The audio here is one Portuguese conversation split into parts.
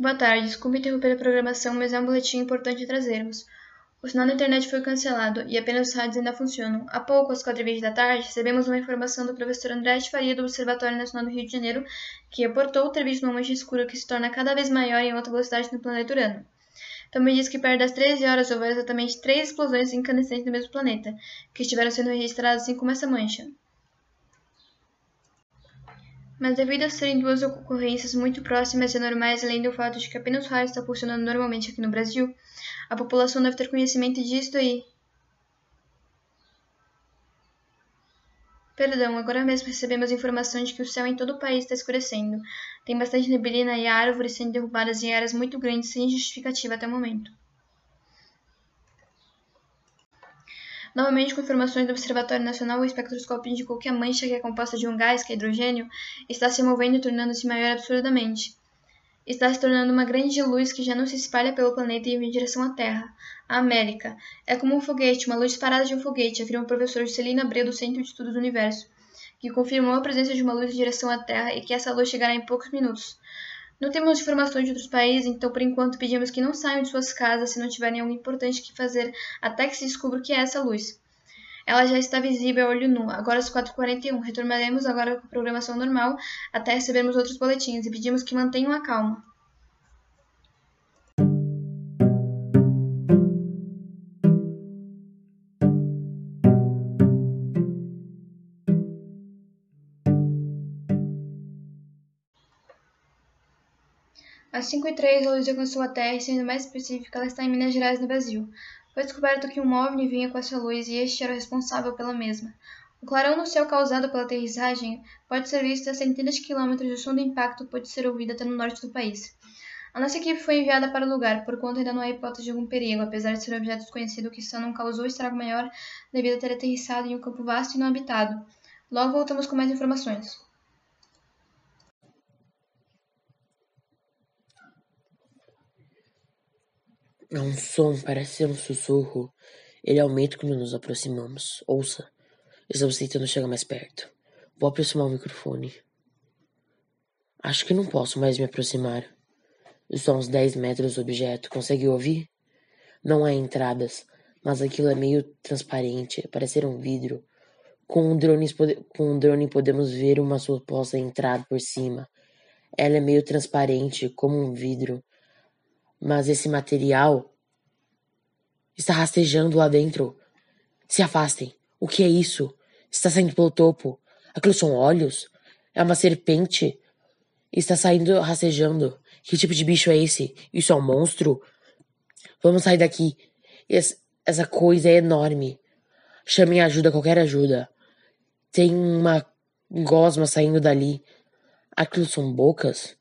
Boa tarde, desculpe interromper a programação, mas é um boletim importante trazermos. O sinal da internet foi cancelado e apenas os rádios ainda funcionam. Há pouco, às quatro e vinte da tarde, recebemos uma informação do professor André Faria do Observatório Nacional do Rio de Janeiro que reportou o ter visto uma mancha escura que se torna cada vez maior em alta velocidade no planeta Urano. Também diz que perto das 13 horas houve exatamente três explosões incandescentes no mesmo planeta, que estiveram sendo registradas assim como essa mancha. Mas devido a serem duas ocorrências muito próximas e anormais, além do fato de que apenas o raio está funcionando normalmente aqui no Brasil, a população deve ter conhecimento disto aí. Perdão, agora mesmo recebemos informação de que o céu em todo o país está escurecendo. Tem bastante neblina e árvores sendo derrubadas em áreas muito grandes sem justificativa até o momento. Novamente, com informações do Observatório Nacional, o espectroscópio indicou que a mancha, que é composta de um gás, que é hidrogênio, está se movendo e tornando-se maior absurdamente. Está se tornando uma grande luz que já não se espalha pelo planeta e em direção à Terra, a América. É como um foguete, uma luz disparada de um foguete, afirma o professor Celina Abreu do Centro de Estudos do Universo, que confirmou a presença de uma luz em direção à Terra e que essa luz chegará em poucos minutos. Não temos informações de outros países, então por enquanto pedimos que não saiam de suas casas se não tiverem algo importante que fazer até que se descubra o que é essa luz. Ela já está visível a olho nu, agora às 4h41. Retornaremos agora com a programação normal até recebermos outros boletins e pedimos que mantenham a calma. Às 5 e 3 a luz alcançou a Terra e, sendo mais específica, ela está em Minas Gerais, no Brasil. Foi descoberto que um OVNI vinha com essa luz e este era o responsável pela mesma. O clarão no céu causado pela aterrissagem pode ser visto a centenas de quilômetros e o som do impacto pode ser ouvido até no norte do país. A nossa equipe foi enviada para o lugar, por conta ainda não há hipótese de algum perigo, apesar de ser um objeto desconhecido que só não causou estrago maior devido a ter aterrissado em um campo vasto e não habitado. Logo voltamos com mais informações. É um som, parece ser um sussurro. Ele aumenta quando nos aproximamos. Ouça. Estamos tentando chegar mais perto. Vou aproximar o microfone. Acho que não posso mais me aproximar. Estou a uns 10 metros do objeto. Consegue ouvir? Não há entradas, mas aquilo é meio transparente, parece ser um vidro. Com um drone, com um drone podemos ver uma suposta entrada por cima. Ela é meio transparente, como um vidro mas esse material está rastejando lá dentro. Se afastem. O que é isso? Está saindo pelo topo. Aquilo são olhos? É uma serpente? Está saindo rastejando. Que tipo de bicho é esse? Isso é um monstro? Vamos sair daqui. essa coisa é enorme. Chamem ajuda, qualquer ajuda. Tem uma gosma saindo dali. Aquilo são bocas?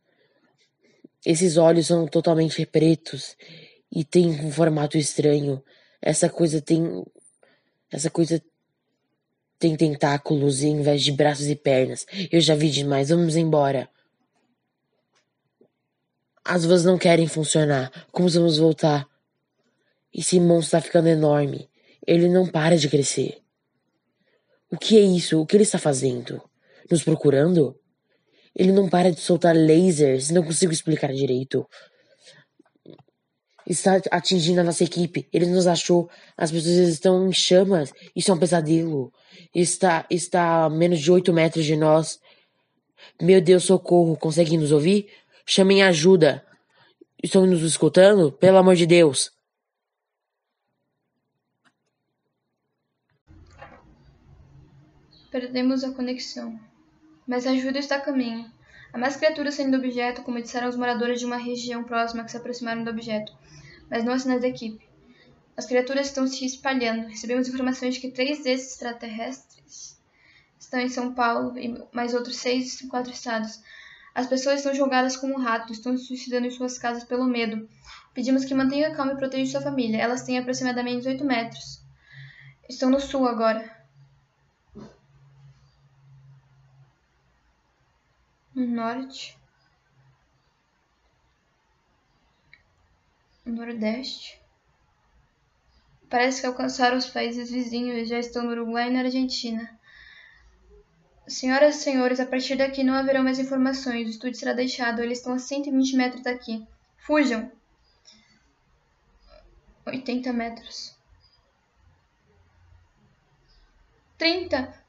Esses olhos são totalmente pretos e tem um formato estranho. Essa coisa tem. Essa coisa tem tentáculos em vez de braços e pernas. Eu já vi demais, vamos embora. As vozes não querem funcionar. Como vamos voltar? Esse monstro está ficando enorme. Ele não para de crescer. O que é isso? O que ele está fazendo? Nos procurando? Ele não para de soltar lasers, não consigo explicar direito. Está atingindo a nossa equipe. Ele nos achou. As pessoas estão em chamas. Isso é um pesadelo. Está, está a menos de 8 metros de nós. Meu Deus, socorro. Conseguem nos ouvir? Chamem ajuda. Estão nos escutando? Pelo amor de Deus. Perdemos a conexão mas a ajuda está a caminho. Há mais criaturas saindo do objeto, como disseram os moradores de uma região próxima que se aproximaram do objeto, mas não as sinais da equipe. As criaturas estão se espalhando. Recebemos informações de que três desses extraterrestres estão em São Paulo e mais outros seis em quatro estados. As pessoas estão jogadas como ratos, estão se suicidando em suas casas pelo medo. Pedimos que mantenha calma e proteja sua família. Elas têm aproximadamente 18 metros. Estão no sul agora. No norte, nordeste. Parece que alcançaram os países vizinhos e já estão no Uruguai e na Argentina. Senhoras e senhores, a partir daqui não haverão mais informações. O estúdio será deixado. Eles estão a 120 metros daqui. Fujam! 80 metros. 30!